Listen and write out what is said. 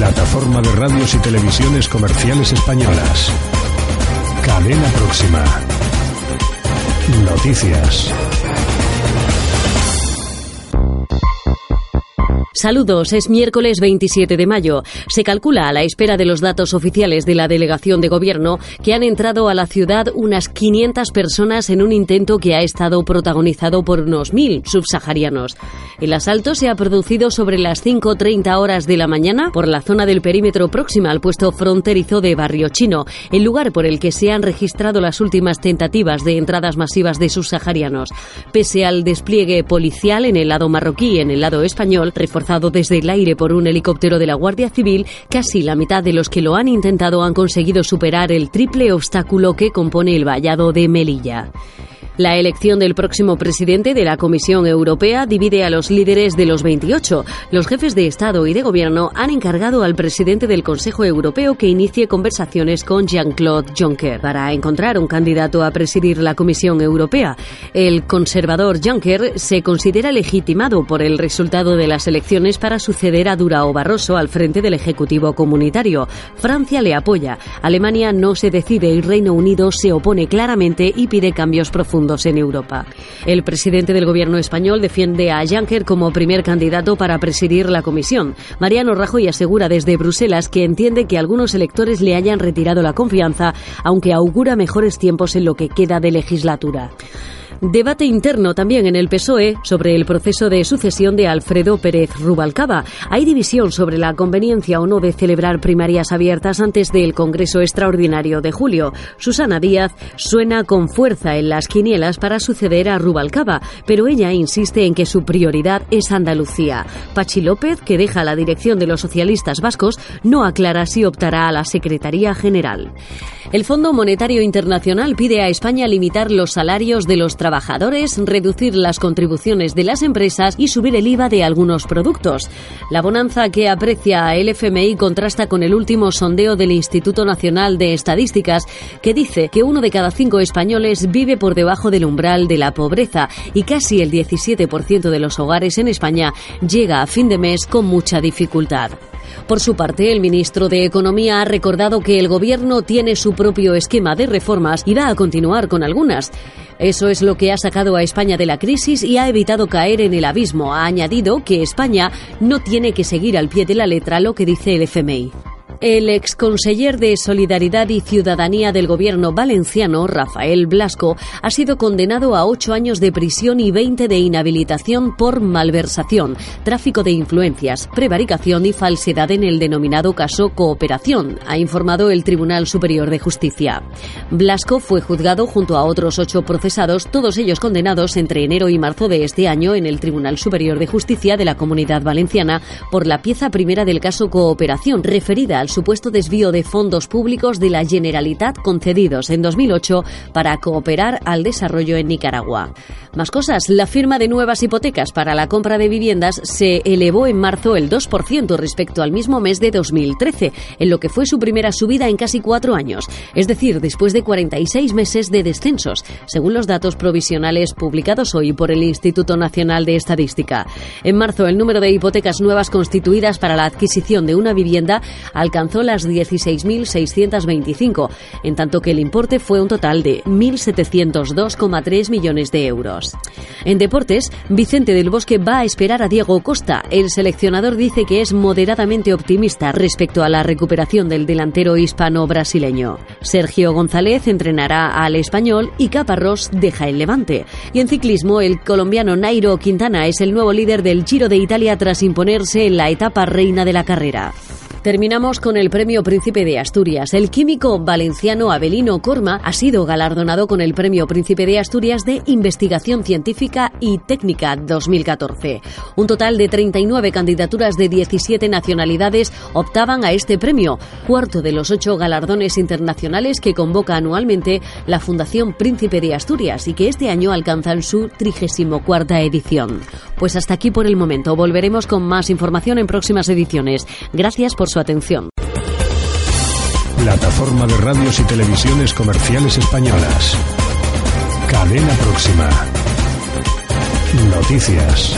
Plataforma de radios y televisiones comerciales españolas. Cadena próxima. Noticias. Saludos, es miércoles 27 de mayo. Se calcula a la espera de los datos oficiales de la delegación de gobierno que han entrado a la ciudad unas 500 personas en un intento que ha estado protagonizado por unos 1.000 subsaharianos. El asalto se ha producido sobre las 5.30 horas de la mañana por la zona del perímetro próxima al puesto fronterizo de Barrio Chino, el lugar por el que se han registrado las últimas tentativas de entradas masivas de subsaharianos. Pese al despliegue policial en el lado marroquí y en el lado español, reforzado desde el aire por un helicóptero de la Guardia Civil, casi la mitad de los que lo han intentado han conseguido superar el triple obstáculo que compone el vallado de Melilla. La elección del próximo presidente de la Comisión Europea divide a los líderes de los 28. Los jefes de Estado y de Gobierno han encargado al presidente del Consejo Europeo que inicie conversaciones con Jean-Claude Juncker para encontrar un candidato a presidir la Comisión Europea. El conservador Juncker se considera legitimado por el resultado de las elecciones para suceder a Durao Barroso al frente del Ejecutivo Comunitario. Francia le apoya, Alemania no se decide y Reino Unido se opone claramente y pide cambios profundos en Europa. El presidente del gobierno español defiende a Juncker como primer candidato para presidir la comisión. Mariano Rajoy asegura desde Bruselas que entiende que algunos electores le hayan retirado la confianza, aunque augura mejores tiempos en lo que queda de legislatura. Debate interno también en el PSOE sobre el proceso de sucesión de Alfredo Pérez Rubalcaba. Hay división sobre la conveniencia o no de celebrar primarias abiertas antes del Congreso Extraordinario de julio. Susana Díaz suena con fuerza en las quinielas para suceder a Rubalcaba, pero ella insiste en que su prioridad es Andalucía. Pachi López, que deja la dirección de los socialistas vascos, no aclara si optará a la Secretaría General. El Fondo Monetario Internacional pide a España limitar los salarios de los trabajadores, reducir las contribuciones de las empresas y subir el IVA de algunos productos. La bonanza que aprecia el FMI contrasta con el último sondeo del Instituto Nacional de Estadísticas, que dice que uno de cada cinco españoles vive por debajo del umbral de la pobreza y casi el 17% de los hogares en España llega a fin de mes con mucha dificultad. Por su parte, el ministro de Economía ha recordado que el Gobierno tiene su propio esquema de reformas y va a continuar con algunas. Eso es lo que ha sacado a España de la crisis y ha evitado caer en el abismo. Ha añadido que España no tiene que seguir al pie de la letra lo que dice el FMI. El exconseller de Solidaridad y Ciudadanía del gobierno valenciano, Rafael Blasco, ha sido condenado a ocho años de prisión y veinte de inhabilitación por malversación, tráfico de influencias, prevaricación y falsedad en el denominado caso Cooperación, ha informado el Tribunal Superior de Justicia. Blasco fue juzgado junto a otros ocho procesados, todos ellos condenados entre enero y marzo de este año en el Tribunal Superior de Justicia de la Comunidad Valenciana por la pieza primera del caso Cooperación, referida al supuesto desvío de fondos públicos de la Generalitat concedidos en 2008 para cooperar al desarrollo en Nicaragua. Más cosas, la firma de nuevas hipotecas para la compra de viviendas se elevó en marzo el 2% respecto al mismo mes de 2013, en lo que fue su primera subida en casi cuatro años, es decir, después de 46 meses de descensos, según los datos provisionales publicados hoy por el Instituto Nacional de Estadística. En marzo, el número de hipotecas nuevas constituidas para la adquisición de una vivienda alcanzó alcanzó las 16.625, en tanto que el importe fue un total de 1.702,3 millones de euros. En deportes, Vicente del Bosque va a esperar a Diego Costa. El seleccionador dice que es moderadamente optimista respecto a la recuperación del delantero hispano-brasileño. Sergio González entrenará al español y Caparrós deja el levante. Y en ciclismo, el colombiano Nairo Quintana es el nuevo líder del Giro de Italia tras imponerse en la etapa reina de la carrera. Terminamos con el Premio Príncipe de Asturias. El químico valenciano Abelino Corma ha sido galardonado con el Premio Príncipe de Asturias de Investigación Científica y Técnica 2014. Un total de 39 candidaturas de 17 nacionalidades optaban a este premio, cuarto de los ocho galardones internacionales que convoca anualmente la Fundación Príncipe de Asturias y que este año alcanzan su 34 edición. Pues hasta aquí por el momento. Volveremos con más información en próximas ediciones. Gracias por su atención. Plataforma de radios y televisiones comerciales españolas. Cadena próxima. Noticias.